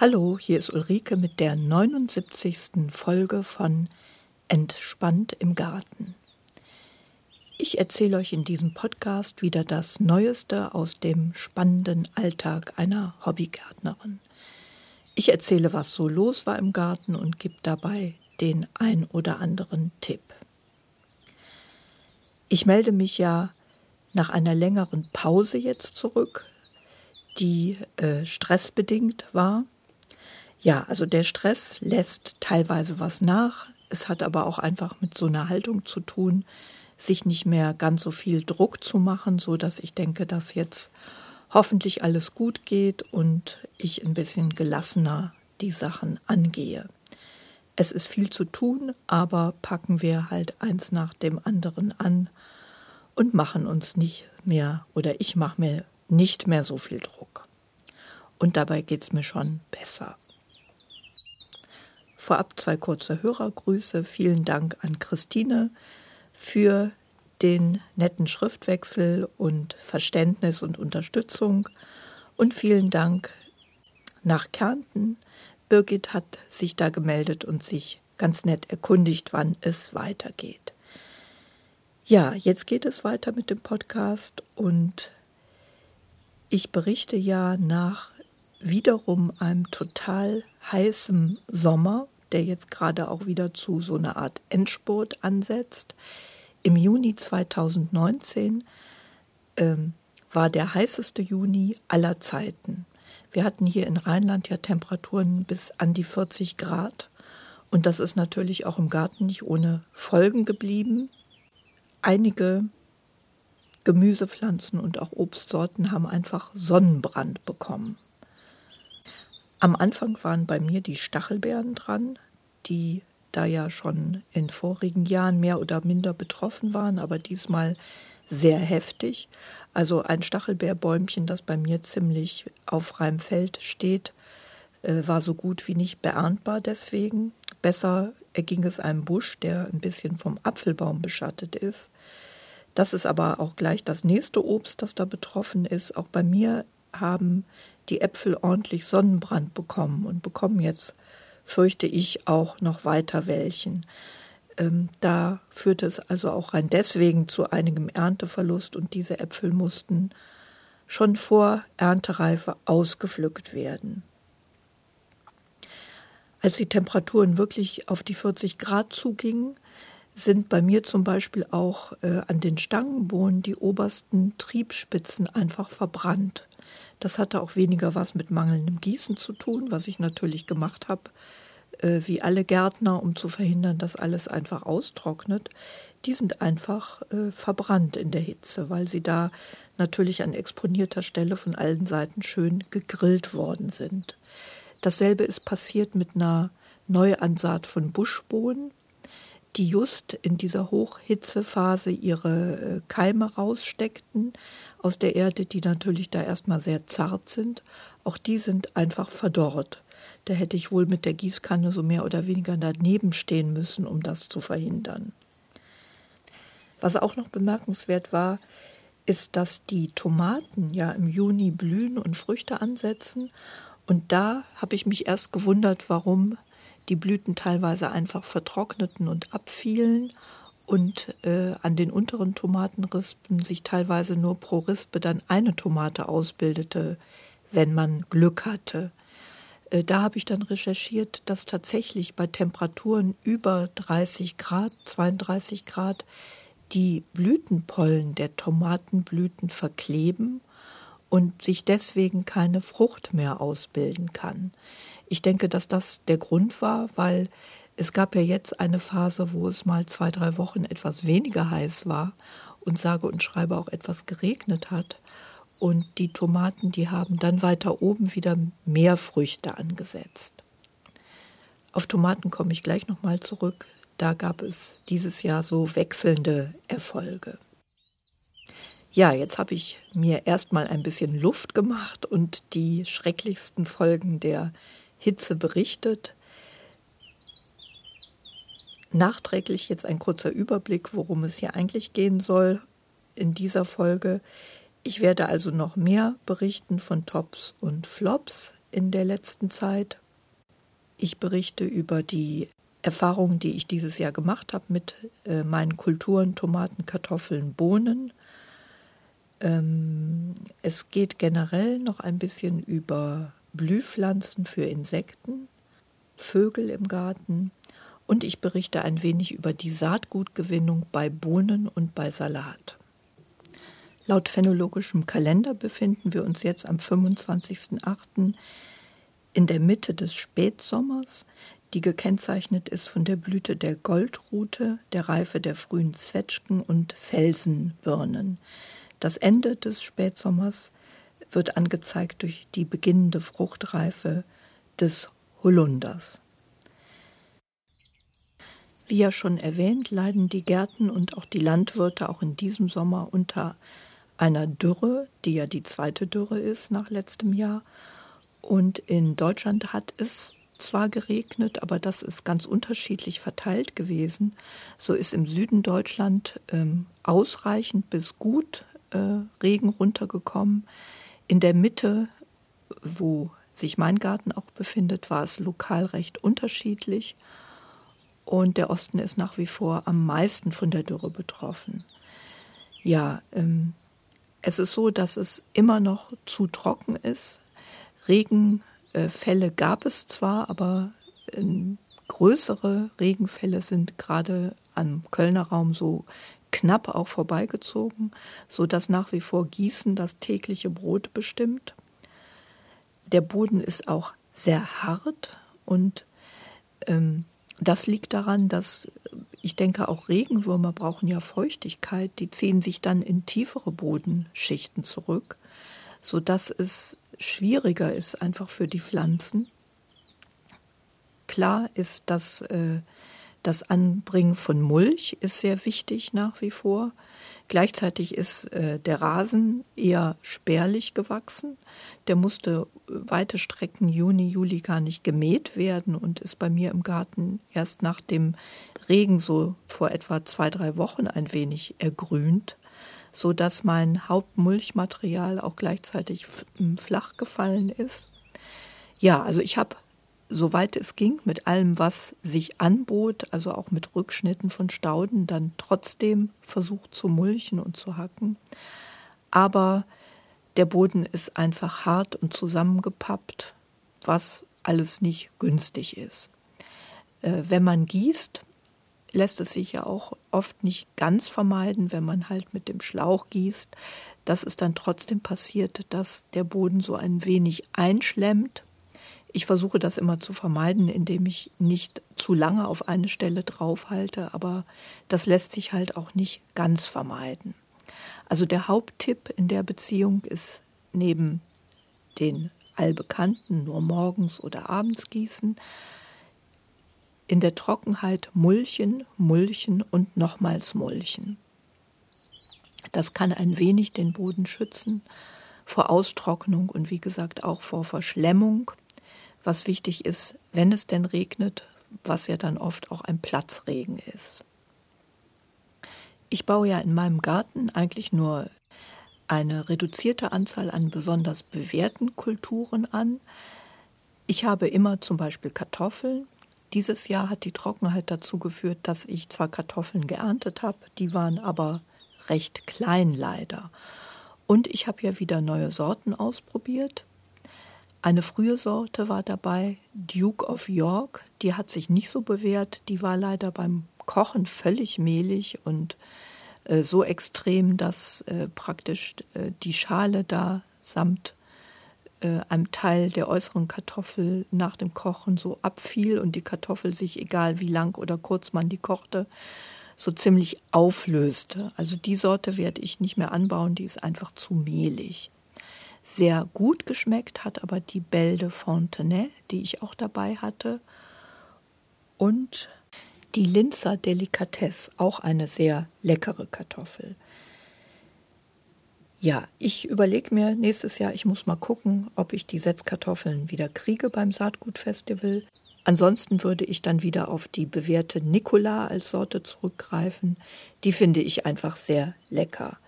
Hallo, hier ist Ulrike mit der 79. Folge von Entspannt im Garten. Ich erzähle euch in diesem Podcast wieder das Neueste aus dem spannenden Alltag einer Hobbygärtnerin. Ich erzähle, was so los war im Garten und gebe dabei den ein oder anderen Tipp. Ich melde mich ja nach einer längeren Pause jetzt zurück, die äh, stressbedingt war. Ja, also der Stress lässt teilweise was nach. Es hat aber auch einfach mit so einer Haltung zu tun, sich nicht mehr ganz so viel Druck zu machen, so dass ich denke, dass jetzt hoffentlich alles gut geht und ich ein bisschen gelassener die Sachen angehe. Es ist viel zu tun, aber packen wir halt eins nach dem anderen an und machen uns nicht mehr oder ich mache mir nicht mehr so viel Druck. Und dabei geht es mir schon besser. Vorab zwei kurze Hörergrüße. Vielen Dank an Christine für den netten Schriftwechsel und Verständnis und Unterstützung. Und vielen Dank nach Kärnten. Birgit hat sich da gemeldet und sich ganz nett erkundigt, wann es weitergeht. Ja, jetzt geht es weiter mit dem Podcast und ich berichte ja nach wiederum einem total heißen Sommer, der jetzt gerade auch wieder zu so einer Art Endspurt ansetzt. Im Juni 2019 ähm, war der heißeste Juni aller Zeiten. Wir hatten hier in Rheinland ja Temperaturen bis an die 40 Grad. Und das ist natürlich auch im Garten nicht ohne Folgen geblieben. Einige Gemüsepflanzen und auch Obstsorten haben einfach Sonnenbrand bekommen. Am Anfang waren bei mir die Stachelbeeren dran, die da ja schon in vorigen Jahren mehr oder minder betroffen waren, aber diesmal sehr heftig. Also ein Stachelbeerbäumchen, das bei mir ziemlich auf freiem Feld steht, äh, war so gut wie nicht beerntbar deswegen. Besser erging es einem Busch, der ein bisschen vom Apfelbaum beschattet ist. Das ist aber auch gleich das nächste Obst, das da betroffen ist. Auch bei mir haben die Äpfel ordentlich Sonnenbrand bekommen und bekommen jetzt, fürchte ich, auch noch weiter welchen. Ähm, da führte es also auch rein deswegen zu einigem Ernteverlust und diese Äpfel mussten schon vor Erntereife ausgepflückt werden. Als die Temperaturen wirklich auf die 40 Grad zugingen, sind bei mir zum Beispiel auch äh, an den Stangenbohnen die obersten Triebspitzen einfach verbrannt. Das hatte auch weniger was mit mangelndem Gießen zu tun, was ich natürlich gemacht habe, äh, wie alle Gärtner, um zu verhindern, dass alles einfach austrocknet. Die sind einfach äh, verbrannt in der Hitze, weil sie da natürlich an exponierter Stelle von allen Seiten schön gegrillt worden sind. Dasselbe ist passiert mit einer Neuansaat von Buschbohnen die just in dieser Hochhitzephase ihre äh, Keime raussteckten aus der Erde, die natürlich da erstmal sehr zart sind. Auch die sind einfach verdorrt. Da hätte ich wohl mit der Gießkanne so mehr oder weniger daneben stehen müssen, um das zu verhindern. Was auch noch bemerkenswert war, ist, dass die Tomaten ja im Juni blühen und Früchte ansetzen. Und da habe ich mich erst gewundert, warum die Blüten teilweise einfach vertrockneten und abfielen und äh, an den unteren Tomatenrispen sich teilweise nur pro Rispe dann eine Tomate ausbildete, wenn man Glück hatte. Äh, da habe ich dann recherchiert, dass tatsächlich bei Temperaturen über 30 Grad, 32 Grad, die Blütenpollen der Tomatenblüten verkleben und sich deswegen keine Frucht mehr ausbilden kann. Ich denke, dass das der Grund war, weil es gab ja jetzt eine Phase, wo es mal zwei, drei Wochen etwas weniger heiß war und sage und schreibe auch etwas geregnet hat. Und die Tomaten, die haben dann weiter oben wieder mehr Früchte angesetzt. Auf Tomaten komme ich gleich nochmal zurück. Da gab es dieses Jahr so wechselnde Erfolge. Ja, jetzt habe ich mir erstmal ein bisschen Luft gemacht und die schrecklichsten Folgen der Hitze berichtet. Nachträglich jetzt ein kurzer Überblick, worum es hier eigentlich gehen soll in dieser Folge. Ich werde also noch mehr berichten von Tops und Flops in der letzten Zeit. Ich berichte über die Erfahrungen, die ich dieses Jahr gemacht habe mit äh, meinen Kulturen, Tomaten, Kartoffeln, Bohnen. Ähm, es geht generell noch ein bisschen über Blühpflanzen für Insekten, Vögel im Garten und ich berichte ein wenig über die Saatgutgewinnung bei Bohnen und bei Salat. Laut phänologischem Kalender befinden wir uns jetzt am 25.08. in der Mitte des Spätsommers, die gekennzeichnet ist von der Blüte der Goldrute, der Reife der frühen Zwetschgen und Felsenbirnen. Das Ende des Spätsommers wird angezeigt durch die beginnende Fruchtreife des Holunders. Wie ja schon erwähnt, leiden die Gärten und auch die Landwirte auch in diesem Sommer unter einer Dürre, die ja die zweite Dürre ist nach letztem Jahr. Und in Deutschland hat es zwar geregnet, aber das ist ganz unterschiedlich verteilt gewesen. So ist im Süden Deutschland ähm, ausreichend bis gut äh, Regen runtergekommen. In der Mitte, wo sich mein Garten auch befindet, war es lokal recht unterschiedlich. Und der Osten ist nach wie vor am meisten von der Dürre betroffen. Ja, ähm, es ist so, dass es immer noch zu trocken ist. Regenfälle gab es zwar, aber ähm, größere Regenfälle sind gerade am Kölner Raum so knapp auch vorbeigezogen, so dass nach wie vor Gießen das tägliche Brot bestimmt. Der Boden ist auch sehr hart und ähm, das liegt daran, dass ich denke, auch Regenwürmer brauchen ja Feuchtigkeit. Die ziehen sich dann in tiefere Bodenschichten zurück, sodass es schwieriger ist einfach für die Pflanzen. Klar ist, dass äh, das Anbringen von Mulch ist sehr wichtig nach wie vor. Gleichzeitig ist äh, der Rasen eher spärlich gewachsen. Der musste weite Strecken Juni, Juli gar nicht gemäht werden und ist bei mir im Garten erst nach dem Regen so vor etwa zwei, drei Wochen ein wenig ergrünt, so dass mein Hauptmulchmaterial auch gleichzeitig flach gefallen ist. Ja, also ich habe soweit es ging, mit allem, was sich anbot, also auch mit Rückschnitten von Stauden, dann trotzdem versucht zu mulchen und zu hacken. Aber der Boden ist einfach hart und zusammengepappt, was alles nicht günstig ist. Äh, wenn man gießt, lässt es sich ja auch oft nicht ganz vermeiden, wenn man halt mit dem Schlauch gießt, dass es dann trotzdem passiert, dass der Boden so ein wenig einschlemmt ich versuche das immer zu vermeiden, indem ich nicht zu lange auf eine Stelle draufhalte, aber das lässt sich halt auch nicht ganz vermeiden. Also der Haupttipp in der Beziehung ist neben den allbekannten nur morgens oder abends gießen, in der Trockenheit mulchen, mulchen und nochmals mulchen. Das kann ein wenig den Boden schützen vor Austrocknung und wie gesagt auch vor Verschlemmung was wichtig ist, wenn es denn regnet, was ja dann oft auch ein Platzregen ist. Ich baue ja in meinem Garten eigentlich nur eine reduzierte Anzahl an besonders bewährten Kulturen an. Ich habe immer zum Beispiel Kartoffeln. Dieses Jahr hat die Trockenheit dazu geführt, dass ich zwar Kartoffeln geerntet habe, die waren aber recht klein leider. Und ich habe ja wieder neue Sorten ausprobiert. Eine frühe Sorte war dabei, Duke of York, die hat sich nicht so bewährt, die war leider beim Kochen völlig mehlig und äh, so extrem, dass äh, praktisch äh, die Schale da samt äh, einem Teil der äußeren Kartoffel nach dem Kochen so abfiel und die Kartoffel sich, egal wie lang oder kurz man die kochte, so ziemlich auflöste. Also die Sorte werde ich nicht mehr anbauen, die ist einfach zu mehlig sehr gut geschmeckt hat, aber die Belle de Fontenay, die ich auch dabei hatte. Und die Linzer Delikatesse, auch eine sehr leckere Kartoffel. Ja, ich überlege mir nächstes Jahr, ich muss mal gucken, ob ich die Setzkartoffeln wieder kriege beim Saatgutfestival. Ansonsten würde ich dann wieder auf die bewährte Nicola als Sorte zurückgreifen. Die finde ich einfach sehr lecker.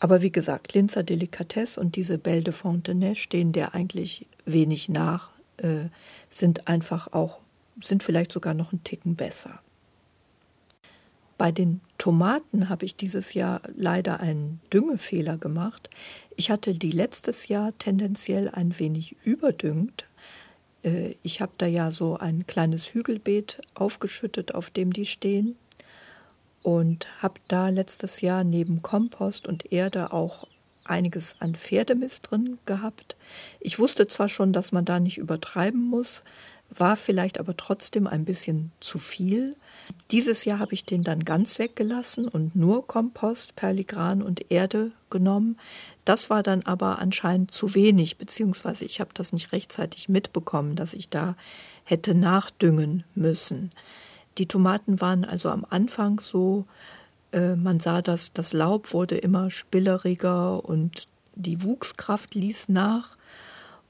Aber wie gesagt, Linzer Delikatesse und diese Belle de Fontenay stehen der eigentlich wenig nach, äh, sind einfach auch, sind vielleicht sogar noch einen Ticken besser. Bei den Tomaten habe ich dieses Jahr leider einen Düngefehler gemacht. Ich hatte die letztes Jahr tendenziell ein wenig überdüngt. Äh, ich habe da ja so ein kleines Hügelbeet aufgeschüttet, auf dem die stehen. Und habe da letztes Jahr neben Kompost und Erde auch einiges an Pferdemist drin gehabt. Ich wusste zwar schon, dass man da nicht übertreiben muss, war vielleicht aber trotzdem ein bisschen zu viel. Dieses Jahr habe ich den dann ganz weggelassen und nur Kompost, Perligran und Erde genommen. Das war dann aber anscheinend zu wenig, beziehungsweise ich habe das nicht rechtzeitig mitbekommen, dass ich da hätte nachdüngen müssen. Die Tomaten waren also am Anfang so, äh, man sah, dass das Laub wurde immer spilleriger und die Wuchskraft ließ nach.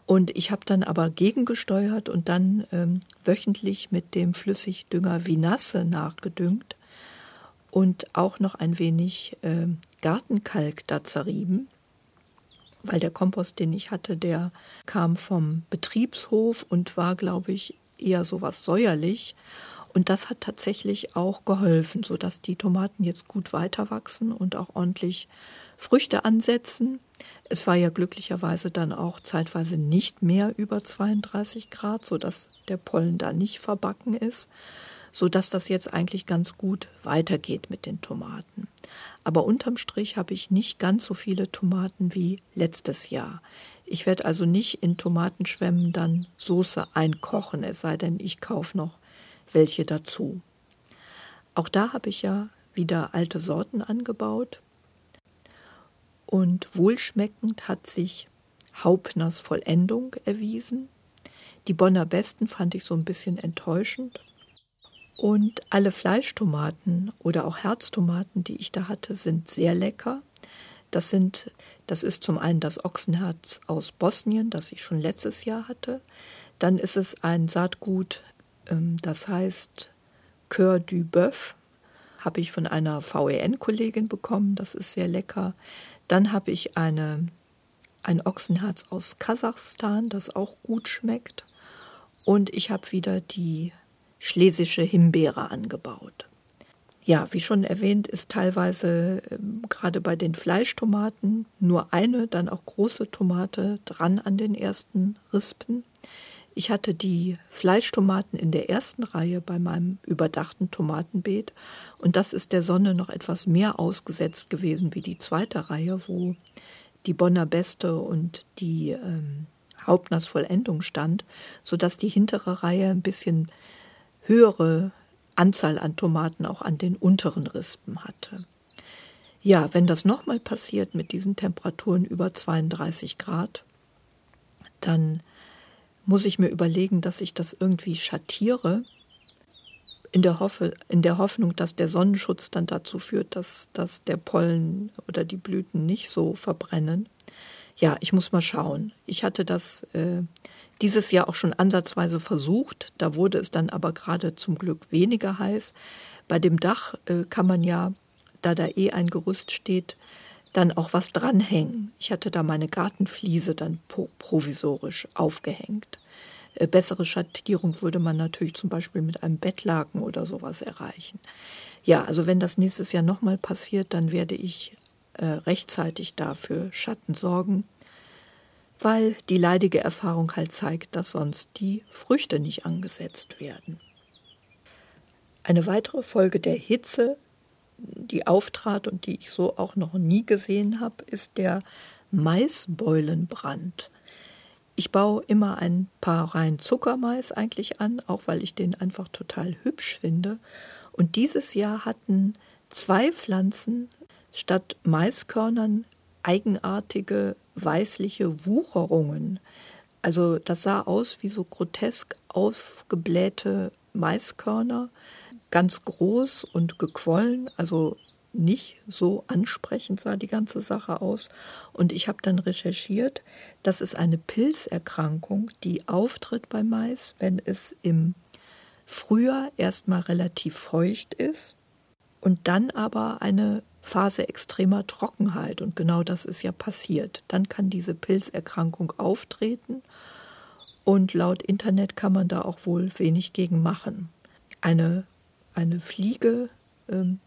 Und ich habe dann aber gegengesteuert und dann ähm, wöchentlich mit dem Flüssigdünger Vinasse nachgedüngt und auch noch ein wenig äh, Gartenkalk da zerrieben, weil der Kompost, den ich hatte, der kam vom Betriebshof und war, glaube ich, eher so was säuerlich. Und das hat tatsächlich auch geholfen, sodass die Tomaten jetzt gut weiter wachsen und auch ordentlich Früchte ansetzen. Es war ja glücklicherweise dann auch zeitweise nicht mehr über 32 Grad, sodass der Pollen da nicht verbacken ist, sodass das jetzt eigentlich ganz gut weitergeht mit den Tomaten. Aber unterm Strich habe ich nicht ganz so viele Tomaten wie letztes Jahr. Ich werde also nicht in Tomatenschwämmen dann Soße einkochen, es sei denn, ich kaufe noch welche dazu. Auch da habe ich ja wieder alte Sorten angebaut. Und wohlschmeckend hat sich Haupners Vollendung erwiesen. Die Bonner Besten fand ich so ein bisschen enttäuschend. Und alle Fleischtomaten oder auch Herztomaten, die ich da hatte, sind sehr lecker. Das sind, das ist zum einen das Ochsenherz aus Bosnien, das ich schon letztes Jahr hatte. Dann ist es ein Saatgut, das heißt Coeur du Boeuf, habe ich von einer VEN-Kollegin bekommen. Das ist sehr lecker. Dann habe ich eine, ein Ochsenherz aus Kasachstan, das auch gut schmeckt. Und ich habe wieder die schlesische Himbeere angebaut. Ja, wie schon erwähnt, ist teilweise äh, gerade bei den Fleischtomaten nur eine, dann auch große Tomate dran an den ersten Rispen. Ich hatte die Fleischtomaten in der ersten Reihe bei meinem überdachten Tomatenbeet und das ist der Sonne noch etwas mehr ausgesetzt gewesen wie die zweite Reihe, wo die Bonner Beste und die ähm, Vollendung stand, sodass die hintere Reihe ein bisschen höhere Anzahl an Tomaten auch an den unteren Rispen hatte. Ja, wenn das nochmal passiert mit diesen Temperaturen über 32 Grad, dann muss ich mir überlegen, dass ich das irgendwie schattiere, in der, Hoffe, in der Hoffnung, dass der Sonnenschutz dann dazu führt, dass, dass der Pollen oder die Blüten nicht so verbrennen. Ja, ich muss mal schauen. Ich hatte das äh, dieses Jahr auch schon ansatzweise versucht. Da wurde es dann aber gerade zum Glück weniger heiß. Bei dem Dach äh, kann man ja, da da eh ein Gerüst steht, dann auch was dranhängen. Ich hatte da meine Gartenfliese dann provisorisch aufgehängt. Äh, bessere Schattierung würde man natürlich zum Beispiel mit einem Bettlaken oder sowas erreichen. Ja, also wenn das nächstes Jahr nochmal passiert, dann werde ich äh, rechtzeitig dafür Schatten sorgen, weil die leidige Erfahrung halt zeigt, dass sonst die Früchte nicht angesetzt werden. Eine weitere Folge der Hitze die auftrat und die ich so auch noch nie gesehen habe, ist der Maisbeulenbrand. Ich baue immer ein paar Reihen Zuckermais eigentlich an, auch weil ich den einfach total hübsch finde. Und dieses Jahr hatten zwei Pflanzen statt Maiskörnern eigenartige weißliche Wucherungen. Also das sah aus wie so grotesk aufgeblähte Maiskörner ganz groß und gequollen, also nicht so ansprechend sah die ganze Sache aus. Und ich habe dann recherchiert, das ist eine Pilzerkrankung, die auftritt bei Mais, wenn es im Frühjahr erstmal relativ feucht ist und dann aber eine Phase extremer Trockenheit und genau das ist ja passiert. Dann kann diese Pilzerkrankung auftreten und laut Internet kann man da auch wohl wenig gegen machen. Eine, eine Fliege ähm,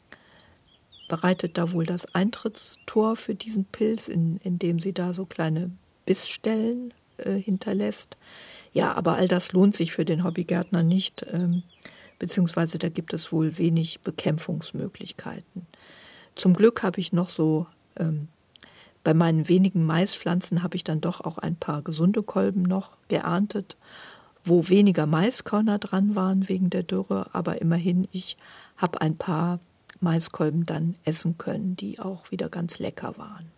bereitet da wohl das Eintrittstor für diesen Pilz, in, indem sie da so kleine Bissstellen äh, hinterlässt. Ja, aber all das lohnt sich für den Hobbygärtner nicht, ähm, beziehungsweise da gibt es wohl wenig Bekämpfungsmöglichkeiten. Zum Glück habe ich noch so, ähm, bei meinen wenigen Maispflanzen habe ich dann doch auch ein paar gesunde Kolben noch geerntet, wo weniger Maiskörner dran waren wegen der Dürre, aber immerhin, ich habe ein paar Maiskolben dann essen können, die auch wieder ganz lecker waren.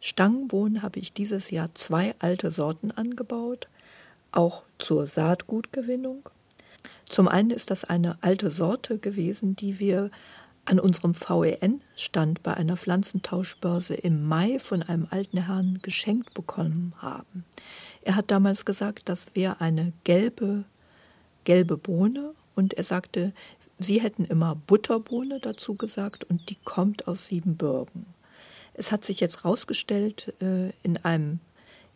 Stangenbohnen habe ich dieses Jahr zwei alte Sorten angebaut, auch zur Saatgutgewinnung. Zum einen ist das eine alte Sorte gewesen, die wir an unserem VEN-Stand bei einer Pflanzentauschbörse im Mai von einem alten Herrn geschenkt bekommen haben. Er hat damals gesagt, das wäre eine gelbe, gelbe Bohne und er sagte, sie hätten immer Butterbohne dazu gesagt und die kommt aus Siebenbürgen. Es hat sich jetzt herausgestellt äh, in einem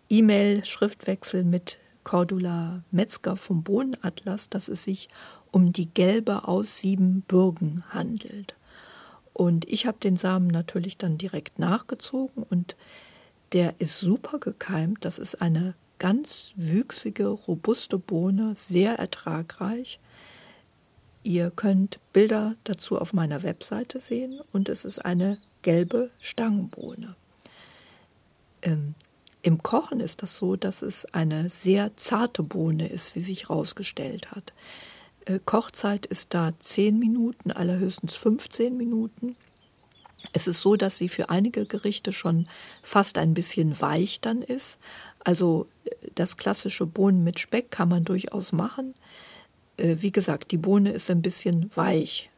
E-Mail-Schriftwechsel mit Cordula Metzger vom Bohnenatlas, dass es sich um die gelbe aus Siebenbürgen handelt. Und ich habe den Samen natürlich dann direkt nachgezogen und der ist super gekeimt. Das ist eine ganz wüchsige, robuste Bohne, sehr ertragreich. Ihr könnt Bilder dazu auf meiner Webseite sehen und es ist eine gelbe Stangenbohne. Ähm, Im Kochen ist das so, dass es eine sehr zarte Bohne ist, wie sich herausgestellt hat. Äh, Kochzeit ist da 10 Minuten, allerhöchstens 15 Minuten. Es ist so, dass sie für einige Gerichte schon fast ein bisschen weich dann ist. Also das klassische Bohnen mit Speck kann man durchaus machen. Äh, wie gesagt, die Bohne ist ein bisschen weich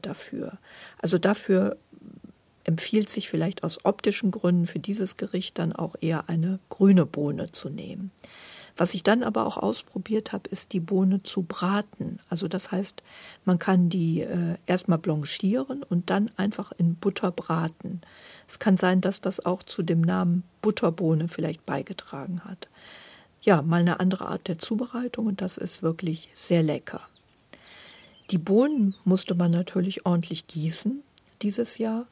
dafür. Also dafür empfiehlt sich vielleicht aus optischen Gründen für dieses Gericht dann auch eher eine grüne Bohne zu nehmen. Was ich dann aber auch ausprobiert habe, ist die Bohne zu braten. Also das heißt, man kann die äh, erstmal blanchieren und dann einfach in Butter braten. Es kann sein, dass das auch zu dem Namen Butterbohne vielleicht beigetragen hat. Ja, mal eine andere Art der Zubereitung und das ist wirklich sehr lecker. Die Bohnen musste man natürlich ordentlich gießen dieses Jahr,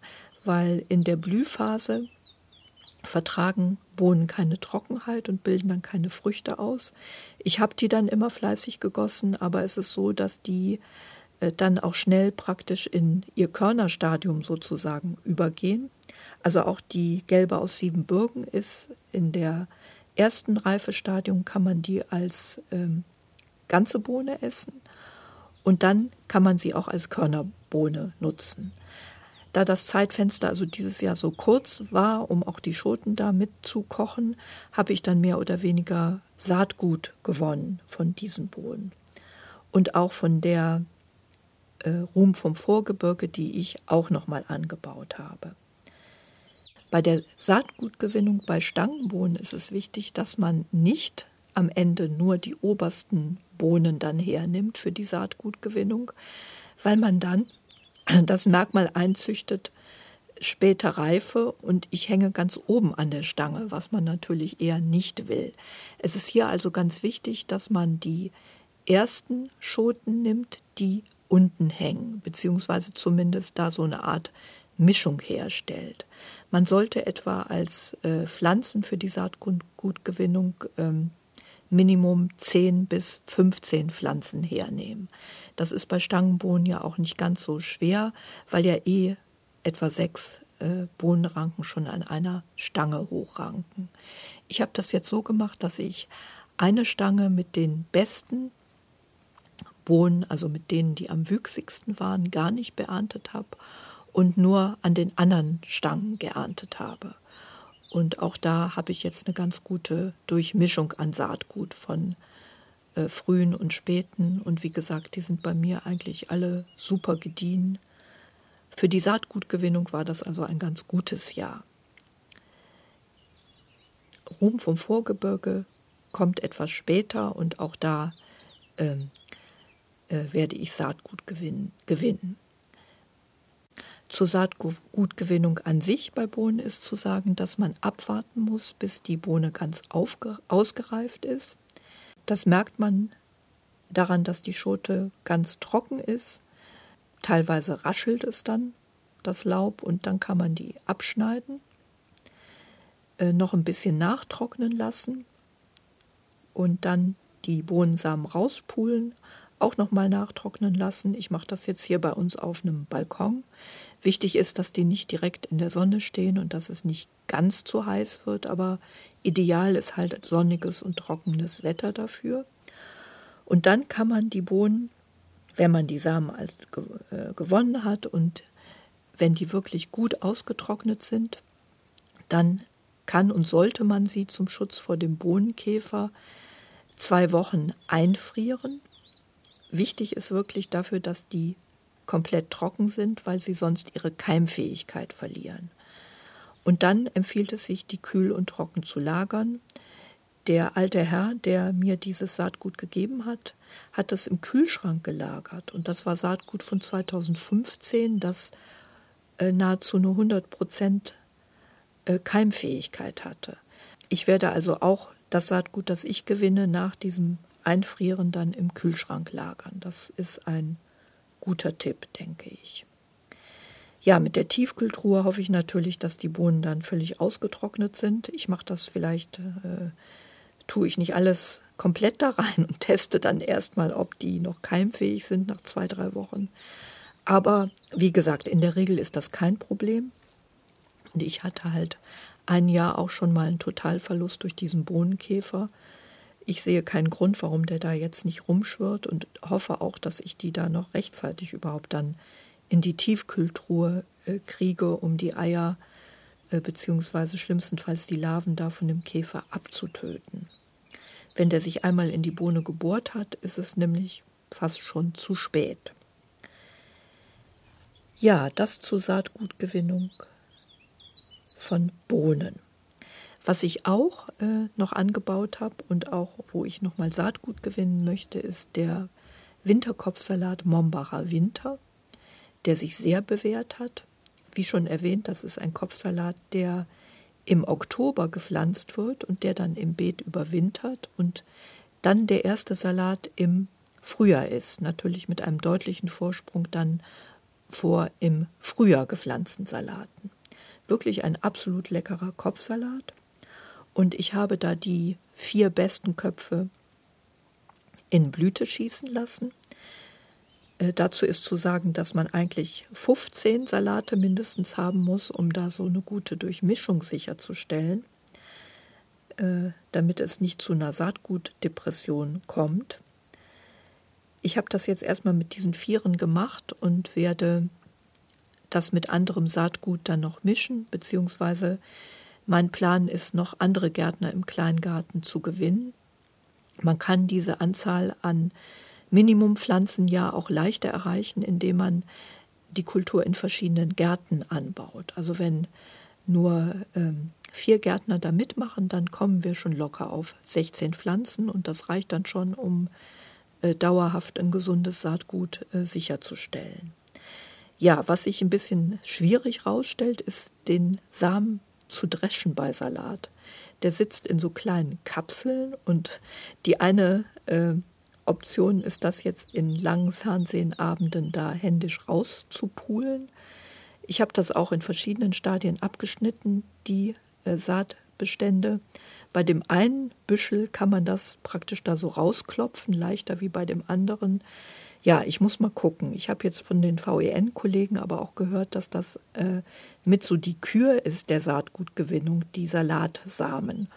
weil in der Blühphase vertragen Bohnen keine Trockenheit und bilden dann keine Früchte aus. Ich habe die dann immer fleißig gegossen, aber es ist so, dass die dann auch schnell praktisch in ihr Körnerstadium sozusagen übergehen. Also auch die gelbe aus Siebenbürgen ist in der ersten Reifestadium kann man die als ähm, ganze Bohne essen und dann kann man sie auch als Körnerbohne nutzen. Da das Zeitfenster also dieses Jahr so kurz war, um auch die Schoten da mitzukochen, habe ich dann mehr oder weniger Saatgut gewonnen von diesen Bohnen. Und auch von der äh, Ruhm vom Vorgebirge, die ich auch nochmal angebaut habe. Bei der Saatgutgewinnung bei Stangenbohnen ist es wichtig, dass man nicht am Ende nur die obersten Bohnen dann hernimmt für die Saatgutgewinnung, weil man dann das Merkmal einzüchtet, später Reife und ich hänge ganz oben an der Stange, was man natürlich eher nicht will. Es ist hier also ganz wichtig, dass man die ersten Schoten nimmt, die unten hängen, beziehungsweise zumindest da so eine Art Mischung herstellt. Man sollte etwa als äh, Pflanzen für die Saatgutgewinnung ähm, Minimum 10 bis 15 Pflanzen hernehmen. Das ist bei Stangenbohnen ja auch nicht ganz so schwer, weil ja eh etwa sechs äh, Bohnenranken schon an einer Stange hochranken. Ich habe das jetzt so gemacht, dass ich eine Stange mit den besten Bohnen, also mit denen, die am wüchsigsten waren, gar nicht beerntet habe und nur an den anderen Stangen geerntet habe. Und auch da habe ich jetzt eine ganz gute Durchmischung an Saatgut von äh, frühen und späten. Und wie gesagt, die sind bei mir eigentlich alle super gediehen. Für die Saatgutgewinnung war das also ein ganz gutes Jahr. Ruhm vom Vorgebirge kommt etwas später und auch da ähm, äh, werde ich Saatgut gewinnen. gewinnen. Zur Saatgutgewinnung an sich bei Bohnen ist zu sagen, dass man abwarten muss, bis die Bohne ganz ausgereift ist. Das merkt man daran, dass die Schote ganz trocken ist. Teilweise raschelt es dann, das Laub, und dann kann man die abschneiden, äh, noch ein bisschen nachtrocknen lassen und dann die Bohnensamen rauspulen, auch nochmal nachtrocknen lassen. Ich mache das jetzt hier bei uns auf einem Balkon. Wichtig ist, dass die nicht direkt in der Sonne stehen und dass es nicht ganz zu heiß wird, aber ideal ist halt sonniges und trockenes Wetter dafür. Und dann kann man die Bohnen, wenn man die Samen als äh, gewonnen hat und wenn die wirklich gut ausgetrocknet sind, dann kann und sollte man sie zum Schutz vor dem Bohnenkäfer zwei Wochen einfrieren. Wichtig ist wirklich dafür, dass die komplett trocken sind, weil sie sonst ihre Keimfähigkeit verlieren. Und dann empfiehlt es sich, die kühl und trocken zu lagern. Der alte Herr, der mir dieses Saatgut gegeben hat, hat es im Kühlschrank gelagert. Und das war Saatgut von 2015, das äh, nahezu nur 100 Prozent äh, Keimfähigkeit hatte. Ich werde also auch das Saatgut, das ich gewinne, nach diesem Einfrieren dann im Kühlschrank lagern. Das ist ein guter Tipp, denke ich. Ja, mit der Tiefkühltruhe hoffe ich natürlich, dass die Bohnen dann völlig ausgetrocknet sind. Ich mache das vielleicht äh, tue ich nicht alles komplett da rein und teste dann erstmal, ob die noch keimfähig sind nach zwei, drei Wochen. Aber wie gesagt, in der Regel ist das kein Problem. Und ich hatte halt ein Jahr auch schon mal einen Totalverlust durch diesen Bohnenkäfer. Ich sehe keinen Grund, warum der da jetzt nicht rumschwirrt und hoffe auch, dass ich die da noch rechtzeitig überhaupt dann in die Tiefkühltruhe äh, kriege, um die Eier äh, beziehungsweise schlimmstenfalls die Larven da von dem Käfer abzutöten. Wenn der sich einmal in die Bohne gebohrt hat, ist es nämlich fast schon zu spät. Ja, das zur Saatgutgewinnung von Bohnen. Was ich auch äh, noch angebaut habe und auch wo ich nochmal Saatgut gewinnen möchte, ist der Winterkopfsalat Mombacher Winter, der sich sehr bewährt hat. Wie schon erwähnt, das ist ein Kopfsalat, der im Oktober gepflanzt wird und der dann im Beet überwintert und dann der erste Salat im Frühjahr ist, natürlich mit einem deutlichen Vorsprung dann vor im Frühjahr gepflanzten Salaten. Wirklich ein absolut leckerer Kopfsalat. Und ich habe da die vier besten Köpfe in Blüte schießen lassen. Äh, dazu ist zu sagen, dass man eigentlich 15 Salate mindestens haben muss, um da so eine gute Durchmischung sicherzustellen, äh, damit es nicht zu einer Saatgutdepression kommt. Ich habe das jetzt erstmal mit diesen Vieren gemacht und werde das mit anderem Saatgut dann noch mischen, beziehungsweise mein Plan ist, noch andere Gärtner im Kleingarten zu gewinnen. Man kann diese Anzahl an Minimumpflanzen ja auch leichter erreichen, indem man die Kultur in verschiedenen Gärten anbaut. Also wenn nur ähm, vier Gärtner da mitmachen, dann kommen wir schon locker auf 16 Pflanzen und das reicht dann schon, um äh, dauerhaft ein gesundes Saatgut äh, sicherzustellen. Ja, was sich ein bisschen schwierig rausstellt, ist den Samen zu dreschen bei Salat. Der sitzt in so kleinen Kapseln und die eine äh, Option ist das jetzt in langen Fernsehenabenden da händisch rauszupulen. Ich habe das auch in verschiedenen Stadien abgeschnitten, die äh, Saatbestände. Bei dem einen Büschel kann man das praktisch da so rausklopfen, leichter wie bei dem anderen. Ja, ich muss mal gucken. Ich habe jetzt von den VEN-Kollegen aber auch gehört, dass das äh, mit so die Kür ist der Saatgutgewinnung, die Salatsamen.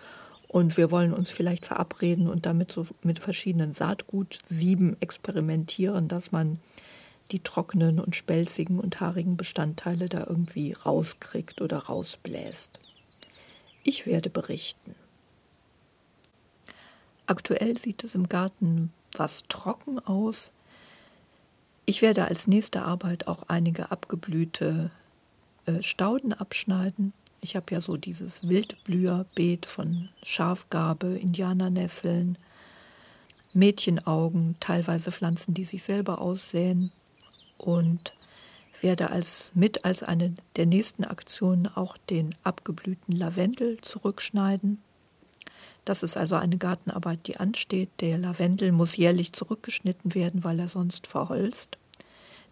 Und wir wollen uns vielleicht verabreden und damit so mit verschiedenen Saatgutsieben experimentieren, dass man die trockenen und spelzigen und haarigen Bestandteile da irgendwie rauskriegt oder rausbläst. Ich werde berichten. Aktuell sieht es im Garten was trocken aus. Ich werde als nächste Arbeit auch einige abgeblühte äh, Stauden abschneiden ich habe ja so dieses Wildblüherbeet von Schafgarbe, Indianernesseln, Mädchenaugen, teilweise Pflanzen, die sich selber aussäen und werde als mit als eine der nächsten Aktionen auch den abgeblühten Lavendel zurückschneiden. Das ist also eine Gartenarbeit, die ansteht. Der Lavendel muss jährlich zurückgeschnitten werden, weil er sonst verholzt.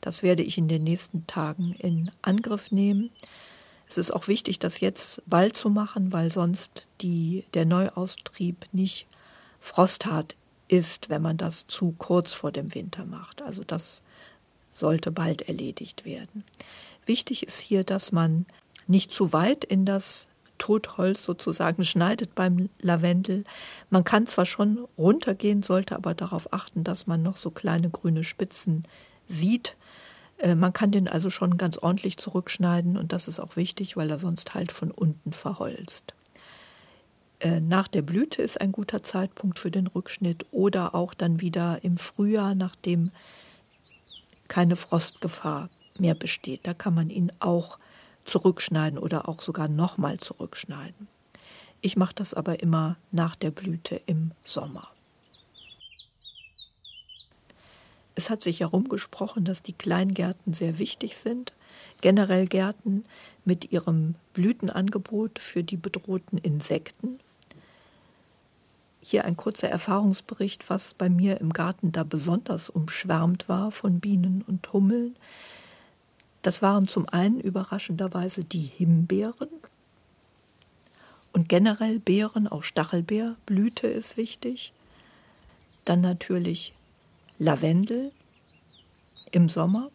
Das werde ich in den nächsten Tagen in Angriff nehmen. Es ist auch wichtig, das jetzt bald zu machen, weil sonst die, der Neuaustrieb nicht frosthart ist, wenn man das zu kurz vor dem Winter macht. Also das sollte bald erledigt werden. Wichtig ist hier, dass man nicht zu weit in das Totholz sozusagen schneidet beim Lavendel. Man kann zwar schon runtergehen, sollte aber darauf achten, dass man noch so kleine grüne Spitzen sieht. Äh, man kann den also schon ganz ordentlich zurückschneiden und das ist auch wichtig, weil er sonst halt von unten verholzt. Äh, nach der Blüte ist ein guter Zeitpunkt für den Rückschnitt oder auch dann wieder im Frühjahr, nachdem keine Frostgefahr mehr besteht. Da kann man ihn auch zurückschneiden oder auch sogar nochmal zurückschneiden. Ich mache das aber immer nach der Blüte im Sommer. Es hat sich herumgesprochen, dass die Kleingärten sehr wichtig sind. Generell Gärten mit ihrem Blütenangebot für die bedrohten Insekten. Hier ein kurzer Erfahrungsbericht, was bei mir im Garten da besonders umschwärmt war von Bienen und Hummeln. Das waren zum einen überraschenderweise die Himbeeren und generell Beeren, auch Stachelbeerblüte ist wichtig. Dann natürlich Lavendel im Sommer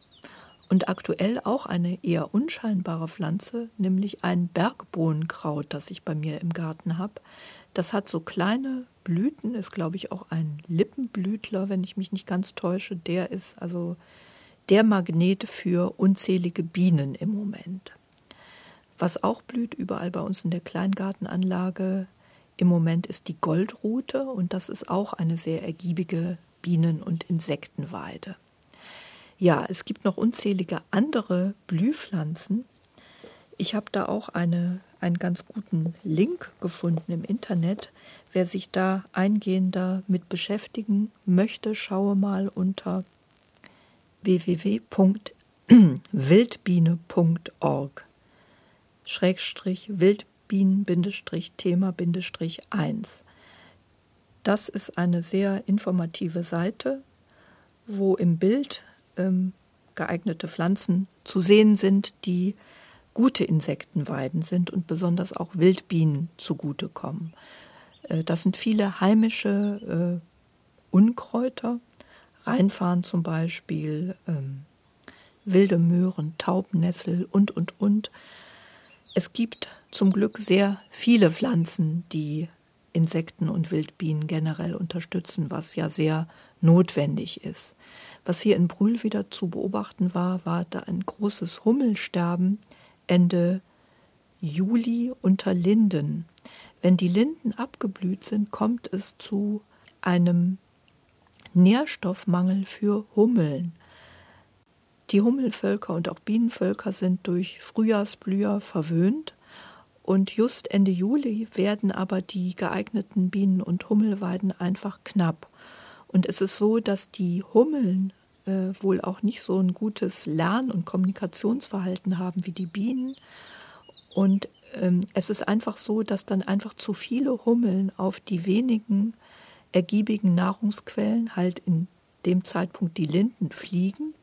und aktuell auch eine eher unscheinbare Pflanze, nämlich ein Bergbohnenkraut, das ich bei mir im Garten habe. Das hat so kleine Blüten, ist glaube ich auch ein Lippenblütler, wenn ich mich nicht ganz täusche. Der ist also der Magnet für unzählige Bienen im Moment. Was auch blüht überall bei uns in der Kleingartenanlage im Moment ist die Goldrute und das ist auch eine sehr ergiebige Bienen- und Insektenweide. Ja, es gibt noch unzählige andere Blühpflanzen. Ich habe da auch eine, einen ganz guten Link gefunden im Internet. Wer sich da eingehender mit beschäftigen möchte, schaue mal unter www.wildbiene.org Schrägstrich Wildbienen-Thema-1. Das ist eine sehr informative Seite, wo im Bild ähm, geeignete Pflanzen zu sehen sind, die gute Insektenweiden sind und besonders auch Wildbienen zugutekommen. Äh, das sind viele heimische äh, Unkräuter, Reinfahren zum Beispiel, ähm, wilde Möhren, Taubnessel und, und, und. Es gibt zum Glück sehr viele Pflanzen, die Insekten und Wildbienen generell unterstützen, was ja sehr notwendig ist. Was hier in Brühl wieder zu beobachten war, war da ein großes Hummelsterben Ende Juli unter Linden. Wenn die Linden abgeblüht sind, kommt es zu einem Nährstoffmangel für Hummeln. Die Hummelvölker und auch Bienenvölker sind durch Frühjahrsblüher verwöhnt und just Ende Juli werden aber die geeigneten Bienen- und Hummelweiden einfach knapp. Und es ist so, dass die Hummeln äh, wohl auch nicht so ein gutes Lern- und Kommunikationsverhalten haben wie die Bienen. Und ähm, es ist einfach so, dass dann einfach zu viele Hummeln auf die wenigen ergiebigen Nahrungsquellen, halt in dem Zeitpunkt die Linden, fliegen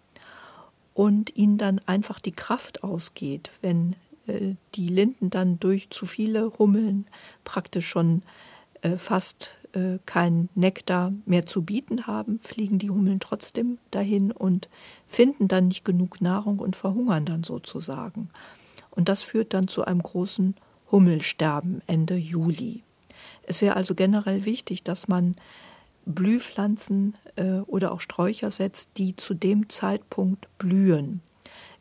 und ihnen dann einfach die Kraft ausgeht, wenn äh, die Linden dann durch zu viele Hummeln praktisch schon äh, fast äh, kein Nektar mehr zu bieten haben, fliegen die Hummeln trotzdem dahin und finden dann nicht genug Nahrung und verhungern dann sozusagen. Und das führt dann zu einem großen Hummelsterben Ende Juli. Es wäre also generell wichtig, dass man Blühpflanzen äh, oder auch Sträucher setzt, die zu dem Zeitpunkt blühen.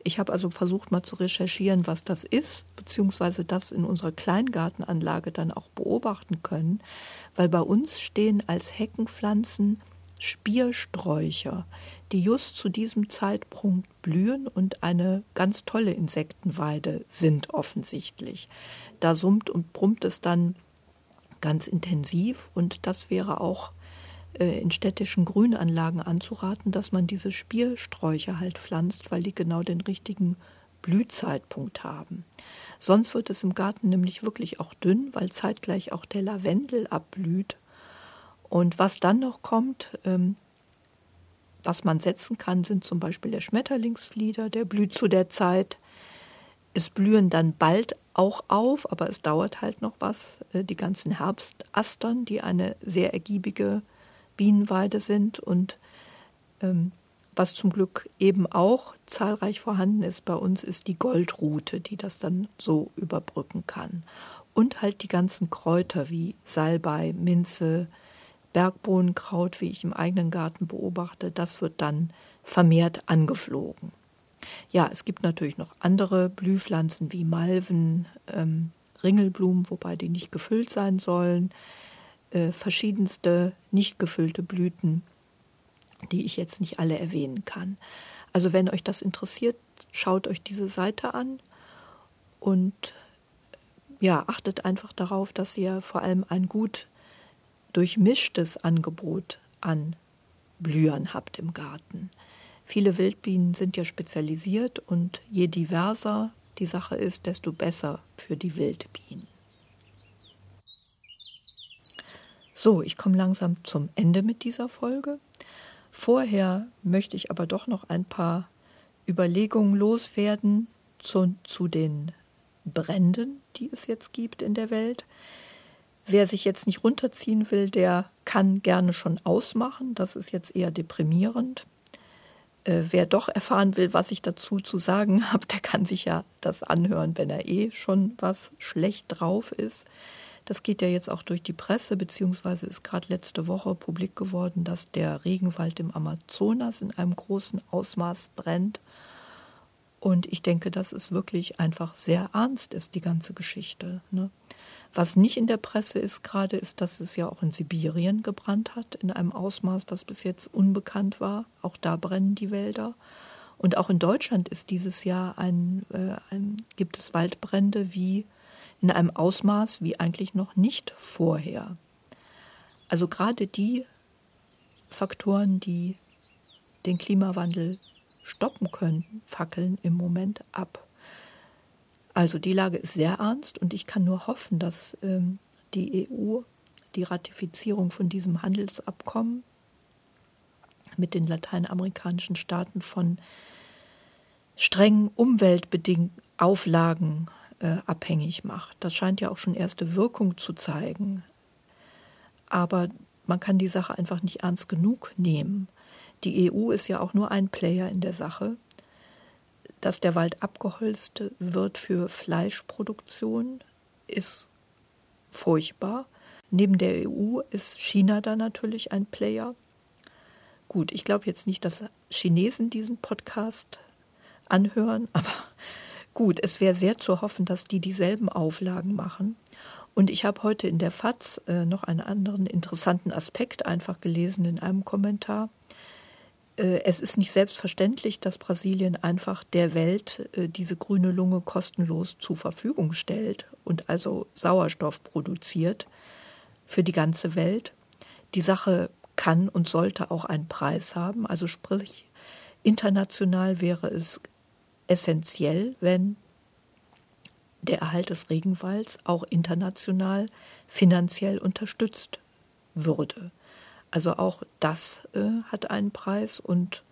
Ich habe also versucht mal zu recherchieren, was das ist, beziehungsweise das in unserer Kleingartenanlage dann auch beobachten können, weil bei uns stehen als Heckenpflanzen Spiersträucher, die just zu diesem Zeitpunkt blühen und eine ganz tolle Insektenweide sind offensichtlich. Da summt und brummt es dann ganz intensiv und das wäre auch äh, in städtischen Grünanlagen anzuraten, dass man diese Spiersträucher halt pflanzt, weil die genau den richtigen Blühzeitpunkt haben. Sonst wird es im Garten nämlich wirklich auch dünn, weil zeitgleich auch der Lavendel abblüht. Und was dann noch kommt, ähm, was man setzen kann, sind zum Beispiel der Schmetterlingsflieder, der blüht zu der Zeit. Es blühen dann bald auch auf, aber es dauert halt noch was. Äh, die ganzen Herbstastern, die eine sehr ergiebige Bienenweide sind und ähm, was zum Glück eben auch zahlreich vorhanden ist bei uns, ist die Goldrute, die das dann so überbrücken kann. Und halt die ganzen Kräuter wie Salbei, Minze, Bergbohnenkraut, wie ich im eigenen Garten beobachte, das wird dann vermehrt angeflogen. Ja, es gibt natürlich noch andere Blühpflanzen wie Malven, ähm, Ringelblumen, wobei die nicht gefüllt sein sollen, äh, verschiedenste nicht gefüllte Blüten, die ich jetzt nicht alle erwähnen kann. Also wenn euch das interessiert, schaut euch diese Seite an und ja, achtet einfach darauf, dass ihr vor allem ein gut durchmischtes Angebot an Blühern habt im Garten. Viele Wildbienen sind ja spezialisiert und je diverser die Sache ist, desto besser für die Wildbienen. So, ich komme langsam zum Ende mit dieser Folge. Vorher möchte ich aber doch noch ein paar Überlegungen loswerden zu, zu den Bränden, die es jetzt gibt in der Welt. Wer sich jetzt nicht runterziehen will, der kann gerne schon ausmachen. Das ist jetzt eher deprimierend. Äh, wer doch erfahren will, was ich dazu zu sagen habe, der kann sich ja das anhören, wenn er eh schon was schlecht drauf ist. Das geht ja jetzt auch durch die Presse, beziehungsweise ist gerade letzte Woche publik geworden, dass der Regenwald im Amazonas in einem großen Ausmaß brennt. Und ich denke, dass es wirklich einfach sehr ernst ist, die ganze Geschichte. Ne? Was nicht in der Presse ist gerade, ist, dass es ja auch in Sibirien gebrannt hat, in einem Ausmaß, das bis jetzt unbekannt war. Auch da brennen die Wälder. Und auch in Deutschland ist dieses Jahr ein, äh, ein, gibt es Waldbrände wie in einem Ausmaß wie eigentlich noch nicht vorher. Also gerade die Faktoren, die den Klimawandel stoppen können, fackeln im Moment ab. Also die Lage ist sehr ernst und ich kann nur hoffen, dass ähm, die EU die Ratifizierung von diesem Handelsabkommen mit den lateinamerikanischen Staaten von strengen umweltbedingten Auflagen äh, abhängig macht. Das scheint ja auch schon erste Wirkung zu zeigen. Aber man kann die Sache einfach nicht ernst genug nehmen. Die EU ist ja auch nur ein Player in der Sache. Dass der Wald abgeholzt wird für Fleischproduktion, ist furchtbar. Neben der EU ist China da natürlich ein Player. Gut, ich glaube jetzt nicht, dass Chinesen diesen Podcast anhören, aber Gut, es wäre sehr zu hoffen, dass die dieselben Auflagen machen. Und ich habe heute in der FAZ äh, noch einen anderen interessanten Aspekt einfach gelesen in einem Kommentar. Äh, es ist nicht selbstverständlich, dass Brasilien einfach der Welt äh, diese grüne Lunge kostenlos zur Verfügung stellt und also Sauerstoff produziert für die ganze Welt. Die Sache kann und sollte auch einen Preis haben. Also sprich, international wäre es essentiell, wenn der Erhalt des Regenwalds auch international finanziell unterstützt würde. Also auch das äh, hat einen Preis und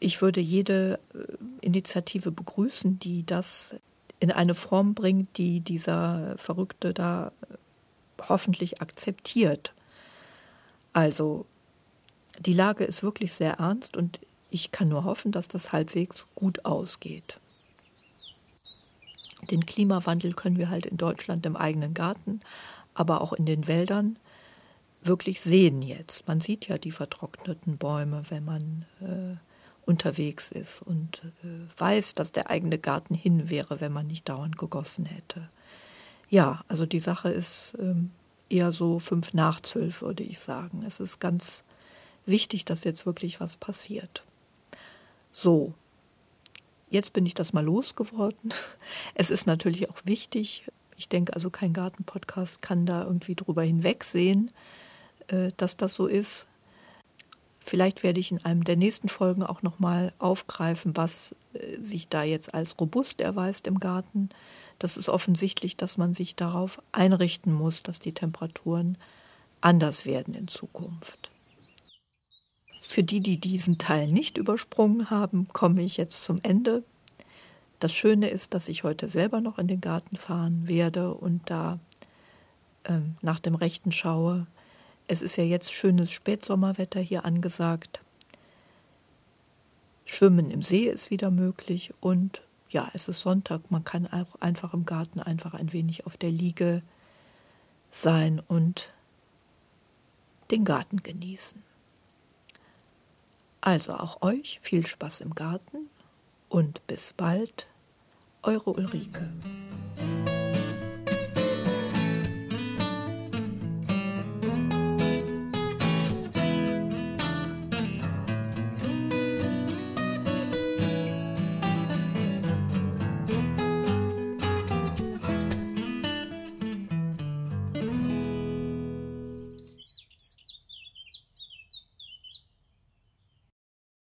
ich würde jede äh, Initiative begrüßen, die das in eine Form bringt, die dieser Verrückte da äh, hoffentlich akzeptiert. Also die Lage ist wirklich sehr ernst und ich kann nur hoffen, dass das halbwegs gut ausgeht. Den Klimawandel können wir halt in Deutschland im eigenen Garten, aber auch in den Wäldern wirklich sehen jetzt. Man sieht ja die vertrockneten Bäume, wenn man äh, unterwegs ist und äh, weiß, dass der eigene Garten hin wäre, wenn man nicht dauernd gegossen hätte. Ja, also die Sache ist ähm, eher so fünf nach zwölf, würde ich sagen. Es ist ganz wichtig, dass jetzt wirklich was passiert. So, jetzt bin ich das mal losgeworden. Es ist natürlich auch wichtig, ich denke also kein Gartenpodcast kann da irgendwie drüber hinwegsehen, dass das so ist. Vielleicht werde ich in einem der nächsten Folgen auch nochmal aufgreifen, was äh, sich da jetzt als robust erweist im Garten. Das ist offensichtlich, dass man sich darauf einrichten muss, dass die Temperaturen anders werden in Zukunft. Für die, die diesen Teil nicht übersprungen haben, komme ich jetzt zum Ende. Das Schöne ist, dass ich heute selber noch in den Garten fahren werde und da ähm, nach dem Rechten schaue. Es ist ja jetzt schönes Spätsommerwetter hier angesagt. Schwimmen im See ist wieder möglich und ja, es ist Sonntag. Man kann auch einfach im Garten einfach ein wenig auf der Liege sein und den Garten genießen. Also auch euch viel Spaß im Garten und bis bald, eure Ulrike.